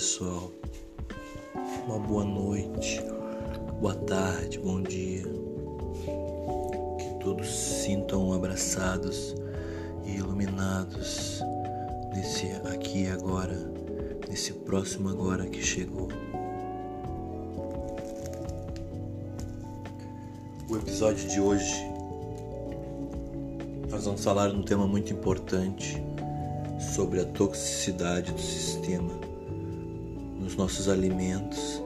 Pessoal. Uma boa noite, boa tarde, bom dia. Que todos se sintam abraçados e iluminados nesse aqui e agora, nesse próximo agora que chegou. O episódio de hoje nós vamos falar de um tema muito importante sobre a toxicidade do sistema nos nossos alimentos,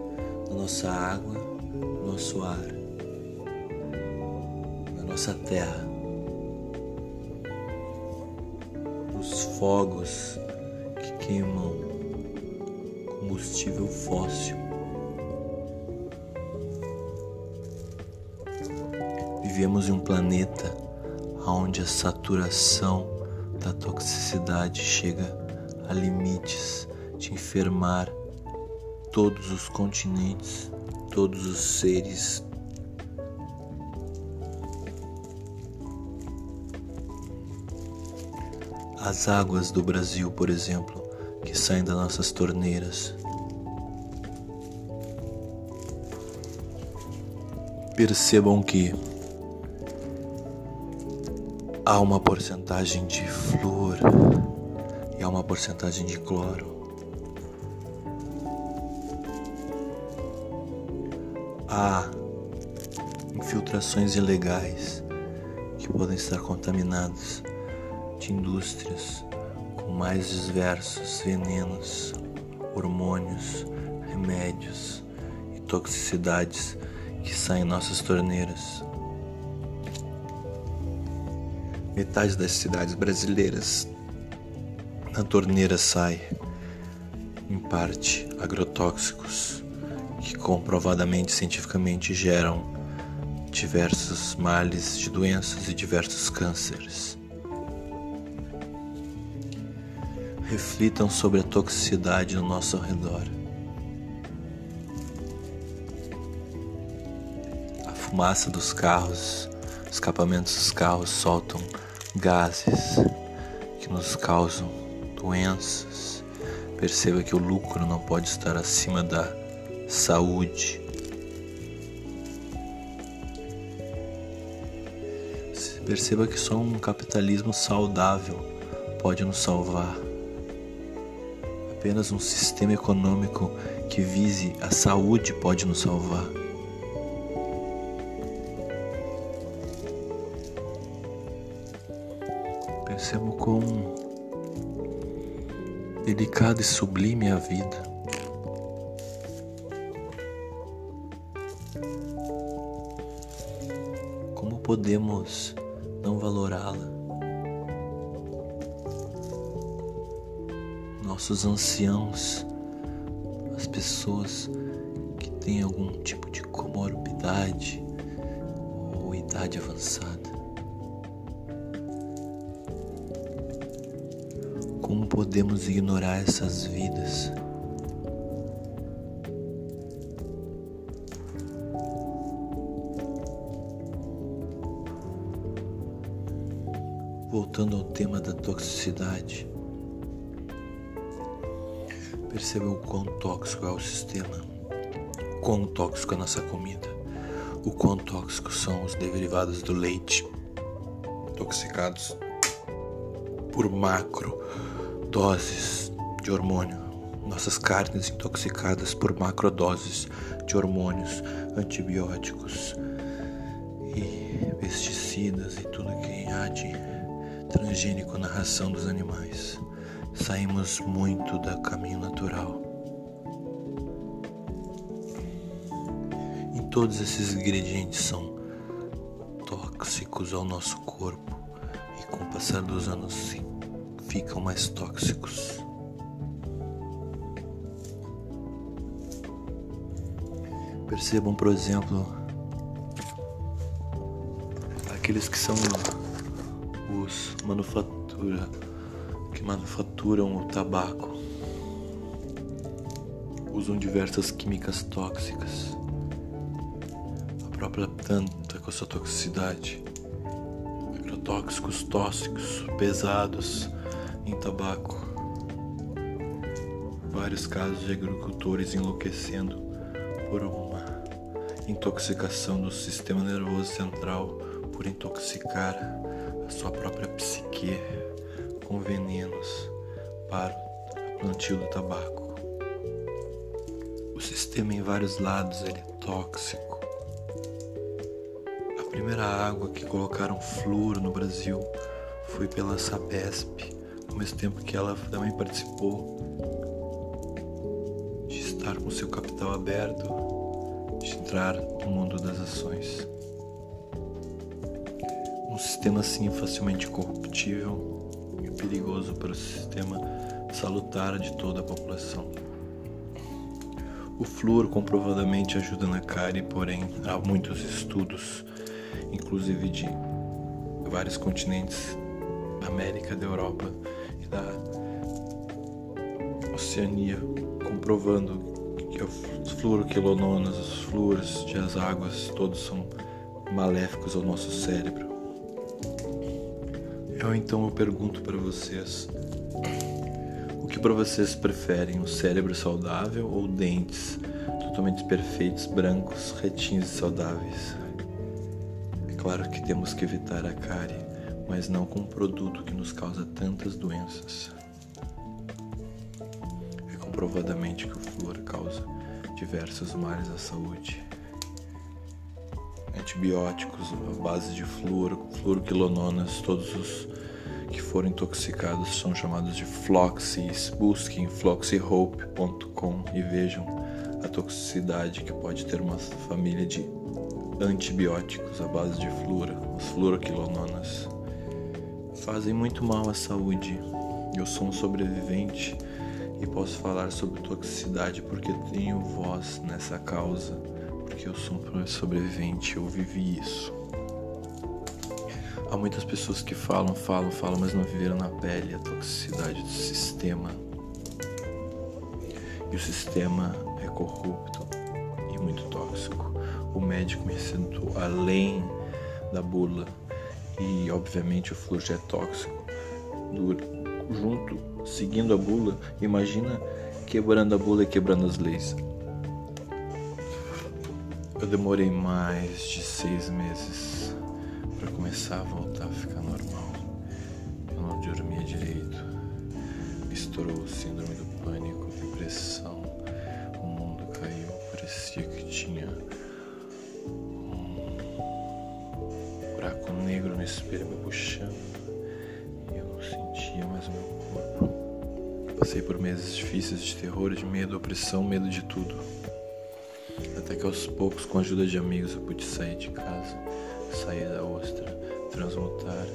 na nossa água, no nosso ar, na nossa terra, os fogos que queimam combustível fóssil. Vivemos em um planeta onde a saturação da toxicidade chega a limites de enfermar todos os continentes, todos os seres. As águas do Brasil, por exemplo, que saem das nossas torneiras. Percebam que há uma porcentagem de flúor e há uma porcentagem de cloro. Há infiltrações ilegais que podem estar contaminadas de indústrias com mais diversos venenos, hormônios, remédios e toxicidades que saem em nossas torneiras. Metade das cidades brasileiras na torneira sai, em parte, agrotóxicos comprovadamente cientificamente geram diversos males de doenças e diversos cânceres. Reflitam sobre a toxicidade no nosso redor. A fumaça dos carros, escapamentos dos carros soltam gases que nos causam doenças. Perceba que o lucro não pode estar acima da saúde. Perceba que só um capitalismo saudável pode nos salvar. Apenas um sistema econômico que vise a saúde pode nos salvar. Percebo quão delicado e sublime é a vida. Podemos não valorá-la? Nossos anciãos, as pessoas que têm algum tipo de comorbidade ou idade avançada. Como podemos ignorar essas vidas? Toxicidade, perceba o quão tóxico é o sistema, o quão tóxico é a nossa comida, o quão tóxico são os derivados do leite, intoxicados por macro doses de hormônio, nossas carnes intoxicadas por macrodoses de hormônios, antibióticos e pesticidas e tudo que há de transgênico na ração dos animais. Saímos muito do caminho natural. E todos esses ingredientes são tóxicos ao nosso corpo e com o passar dos anos ficam mais tóxicos. Percebam, por exemplo, aqueles que são os manufatura que manufaturam o tabaco usam diversas químicas tóxicas. A própria planta com sua toxicidade, agrotóxicos tóxicos pesados em tabaco. vários casos de agricultores enlouquecendo por uma intoxicação do sistema nervoso central, por intoxicar a sua própria psique com venenos para o plantio do tabaco. O sistema em vários lados ele é tóxico. A primeira água que colocaram flúor no Brasil foi pela Sabesp, ao mesmo tempo que ela também participou de estar com seu capital aberto, de entrar no mundo das ações. Sistema assim facilmente corruptível e perigoso para o sistema salutar de toda a população. O flúor comprovadamente ajuda na cárie, porém há muitos estudos, inclusive de vários continentes da América, da Europa e da Oceania, comprovando que os fluoroquilononas, os flúores de as águas, todos são maléficos ao nosso cérebro. Eu então eu pergunto para vocês, o que para vocês preferem, um cérebro saudável ou dentes totalmente perfeitos, brancos, retinhos e saudáveis? É claro que temos que evitar a cárie, mas não com um produto que nos causa tantas doenças. É comprovadamente que o flúor causa diversos males à saúde antibióticos à base de flúor, fluoroquilononas, todos os que foram intoxicados são chamados de floxis. Busquem floxihope.com e vejam a toxicidade que pode ter uma família de antibióticos à base de flúor, os fluoroquilononas. Fazem muito mal à saúde. Eu sou um sobrevivente e posso falar sobre toxicidade porque tenho voz nessa causa porque eu sou um sobrevivente, eu vivi isso. Há muitas pessoas que falam, falam, falam, mas não viveram na pele a toxicidade do sistema. E o sistema é corrupto e muito tóxico. O médico me sentou além da bula e, obviamente, o fluxo é tóxico. junto, seguindo a bula, imagina quebrando a bula e quebrando as leis. Eu demorei mais de seis meses para começar a voltar a ficar normal. Eu não dormia direito. Misturou síndrome do pânico, depressão. O mundo caiu. Parecia que tinha um buraco negro no espelho me puxando. E eu não sentia mais o meu corpo. Passei por meses difíceis de terror, de medo, opressão, medo de tudo. Até que aos poucos, com a ajuda de amigos, eu pude sair de casa, sair da ostra, transmutar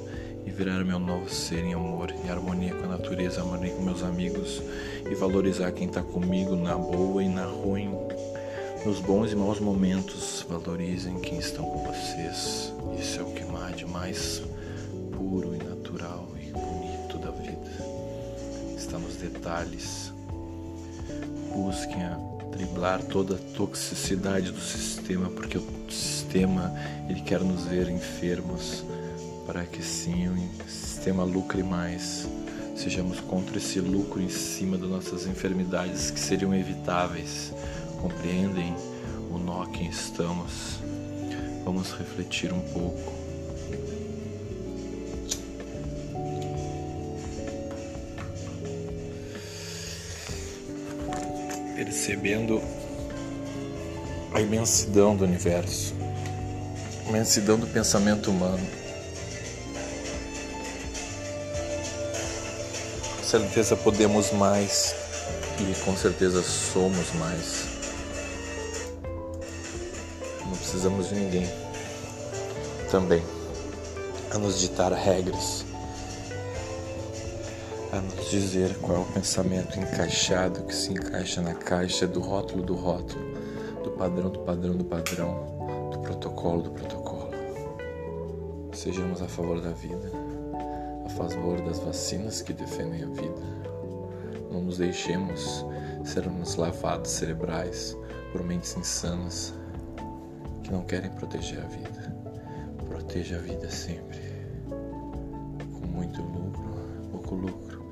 e virar meu novo ser em amor, em harmonia com a natureza, harmonia com meus amigos e valorizar quem está comigo na boa e na ruim. Nos bons e maus momentos, valorizem quem estão com vocês. Isso é o que há de mais puro e natural e bonito da vida. Está nos detalhes. Busquem a driblar toda a toxicidade do sistema, porque o sistema ele quer nos ver enfermos para que sim o sistema lucre mais. Sejamos contra esse lucro em cima das nossas enfermidades que seriam evitáveis. Compreendem o nó que estamos? Vamos refletir um pouco. percebendo a imensidão do universo, imensidão do pensamento humano. Com certeza podemos mais e com certeza somos mais. Não precisamos de ninguém também a nos ditar regras a nos dizer qual é o pensamento encaixado que se encaixa na caixa do rótulo do rótulo, do padrão do padrão do padrão, do protocolo do protocolo. Sejamos a favor da vida, a favor das vacinas que defendem a vida. Não nos deixemos sermos lavados cerebrais por mentes insanas que não querem proteger a vida. Proteja a vida sempre, com muito lucro, pouco lucro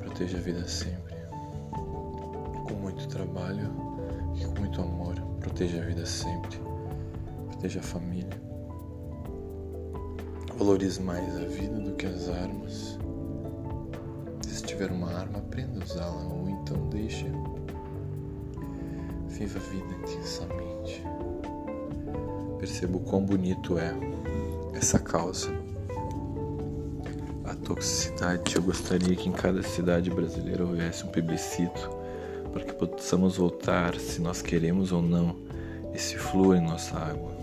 proteja a vida sempre. com muito trabalho e com muito amor. Proteja a vida sempre. Proteja a família. Valorize mais a vida do que as armas. Se tiver uma arma, aprenda a usá-la ou então deixe. Viva a vida intensamente. Perceba o quão bonito é essa causa. A toxicidade, eu gostaria que em cada cidade brasileira houvesse um plebiscito para que possamos voltar, se nós queremos ou não, esse flúor em nossa água.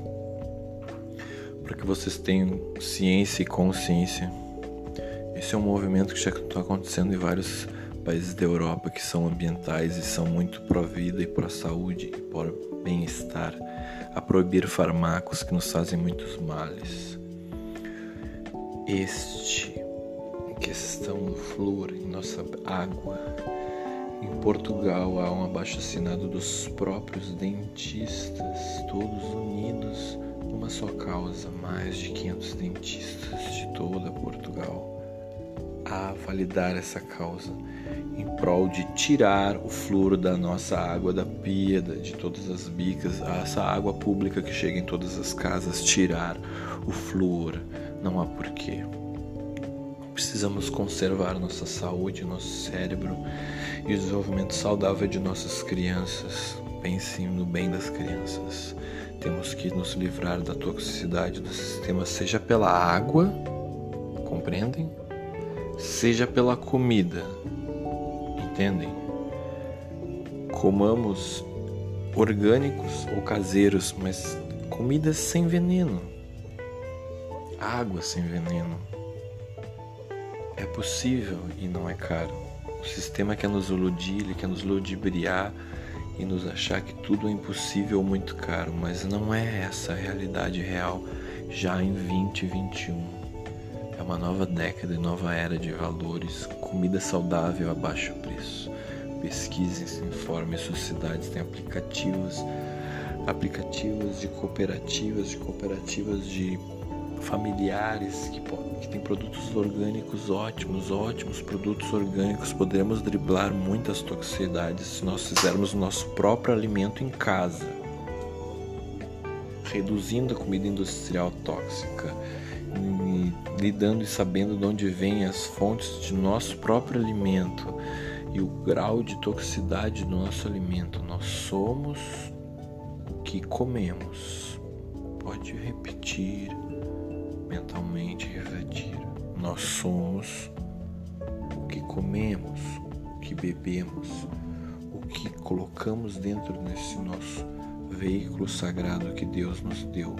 Para que vocês tenham ciência e consciência. Esse é um movimento que já está acontecendo em vários países da Europa que são ambientais e são muito pró-vida e pró-saúde e pró-bem-estar, a proibir farmacos que nos fazem muitos males. Este, questão do flúor em nossa água, em Portugal há um abaixo-assinado dos próprios dentistas, todos unidos numa só causa, mais de 500 dentistas de toda Portugal, a validar essa causa em prol de tirar o flúor da nossa água da pia, de todas as bicas, essa água pública que chega em todas as casas, tirar o flúor. Não há porquê. Precisamos conservar nossa saúde, nosso cérebro e o desenvolvimento saudável de nossas crianças. Pensem no bem das crianças. Temos que nos livrar da toxicidade do sistema, seja pela água, compreendem? Seja pela comida, entendem? Comamos orgânicos ou caseiros, mas comidas sem veneno, água sem veneno é possível e não é caro. O sistema quer nos iludir, ele quer nos ludibriar e nos achar que tudo é impossível ou muito caro, mas não é essa a realidade real já em 2021. É uma nova década e nova era de valores, comida saudável a baixo preço. Pesquisem, se informem, sociedades têm aplicativos, aplicativos de cooperativas, de cooperativas de familiares que, que têm produtos orgânicos ótimos, ótimos produtos orgânicos, podemos driblar muitas toxicidades se nós fizermos o nosso próprio alimento em casa, reduzindo a comida industrial tóxica, e lidando e sabendo de onde vêm as fontes de nosso próprio alimento e o grau de toxicidade do nosso alimento. Nós somos o que comemos. Pode repetir mentalmente refletir. Nós somos o que comemos, o que bebemos, o que colocamos dentro desse nosso veículo sagrado que Deus nos deu.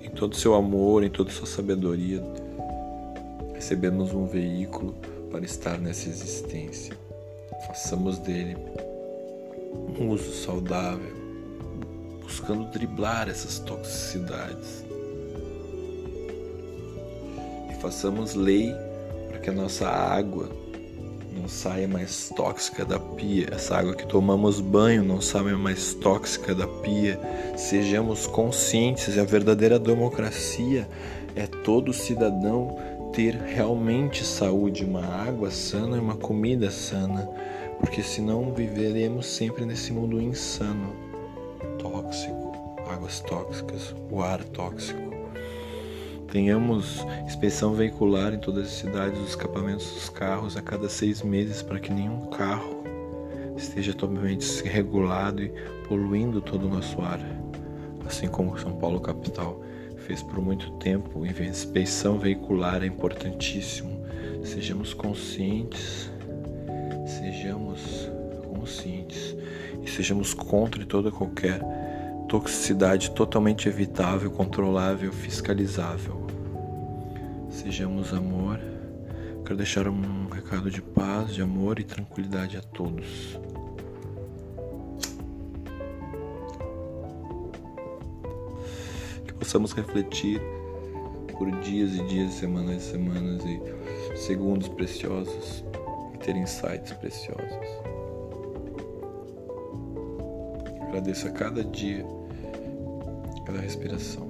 Em todo seu amor, em toda sua sabedoria, recebemos um veículo para estar nessa existência façamos dele um uso saudável, buscando driblar essas toxicidades. E façamos lei para que a nossa água não saia mais tóxica da pia, essa água que tomamos banho não saia mais tóxica da pia. Sejamos conscientes, e a verdadeira democracia é todo cidadão ter realmente saúde, uma água sana e uma comida sana porque senão viveremos sempre nesse mundo insano, tóxico, águas tóxicas, o ar tóxico. Tenhamos inspeção veicular em todas as cidades dos escapamentos dos carros a cada seis meses para que nenhum carro esteja totalmente regulado e poluindo todo o nosso ar, assim como São Paulo capital fez por muito tempo. Inspeção veicular é importantíssimo. Sejamos conscientes sejamos conscientes e sejamos contra toda qualquer toxicidade totalmente evitável, controlável, fiscalizável. Sejamos amor. Quero deixar um recado de paz, de amor e tranquilidade a todos. Que possamos refletir por dias e dias, semanas e semanas e segundos preciosos ter insights preciosos. Agradeço a cada dia pela respiração.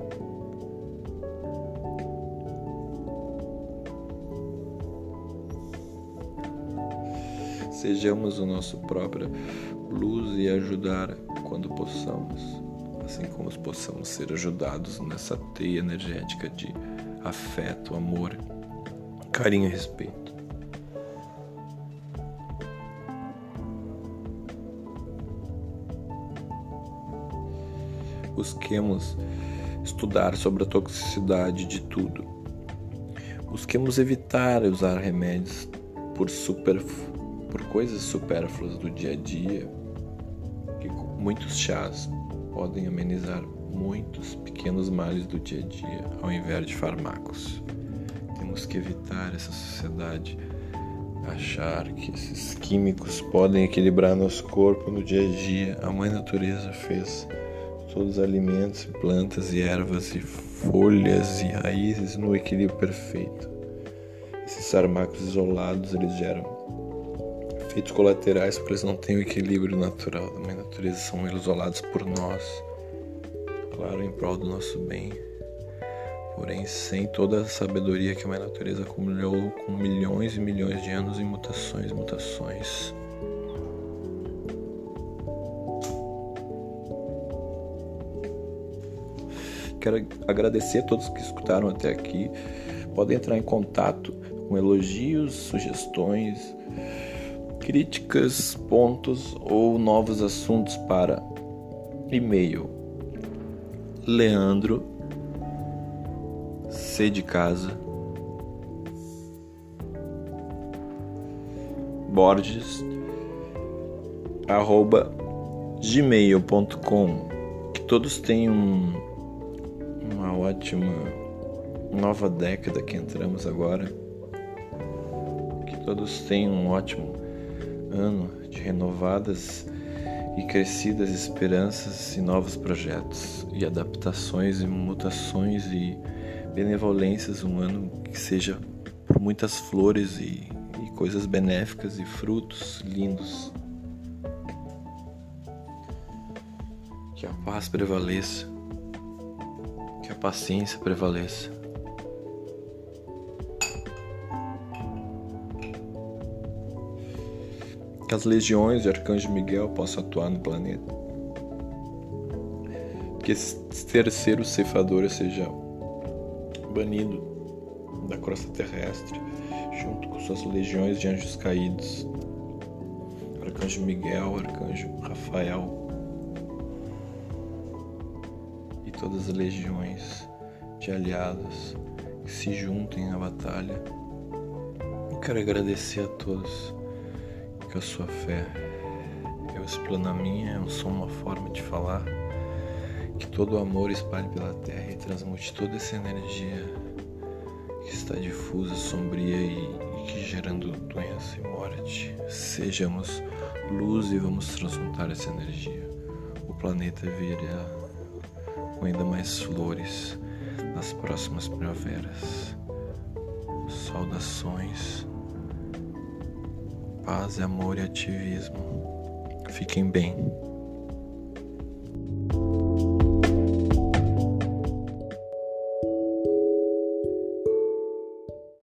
Sejamos o nosso próprio luz e ajudar quando possamos, assim como possamos ser ajudados nessa teia energética de afeto, amor, carinho e respeito. Busquemos estudar sobre a toxicidade de tudo. Busquemos evitar usar remédios por, super, por coisas supérfluas do dia a dia, que muitos chás podem amenizar muitos pequenos males do dia a dia, ao invés de fármacos. Temos que evitar essa sociedade achar que esses químicos podem equilibrar nosso corpo no dia a dia. A mãe natureza fez todos os alimentos, plantas e ervas e folhas e raízes no equilíbrio perfeito. Esses fármacos isolados eles geram efeitos colaterais porque eles não têm o equilíbrio natural da mãe natureza, são isolados por nós, claro, em prol do nosso bem. Porém, sem toda a sabedoria que a mãe natureza acumulou com milhões e milhões de anos em mutações, mutações. Quero agradecer a todos que escutaram até aqui. Podem entrar em contato com elogios, sugestões, críticas, pontos ou novos assuntos para e-mail. Leandro c de casa. Borges arroba gmail.com que todos tenham uma ótima nova década que entramos agora. Que todos tenham um ótimo ano de renovadas e crescidas esperanças e novos projetos e adaptações e mutações e benevolências. Um ano que seja por muitas flores e, e coisas benéficas e frutos lindos. Que a paz prevaleça a paciência prevaleça. Que as legiões de Arcanjo Miguel possam atuar no planeta. Que esse terceiro ceifador seja banido da crosta terrestre, junto com suas legiões de anjos caídos. Arcanjo Miguel, Arcanjo Rafael, todas as legiões de aliados que se juntem à batalha. Eu quero agradecer a todos que a sua fé eu explano a minha, eu sou uma forma de falar, que todo o amor espalhe pela terra e transmute toda essa energia que está difusa, sombria e, e que gerando doença e morte. Sejamos luz e vamos transmutar essa energia. O planeta virá com ainda mais flores nas próximas primaveras. Saudações, paz, amor e ativismo. Fiquem bem.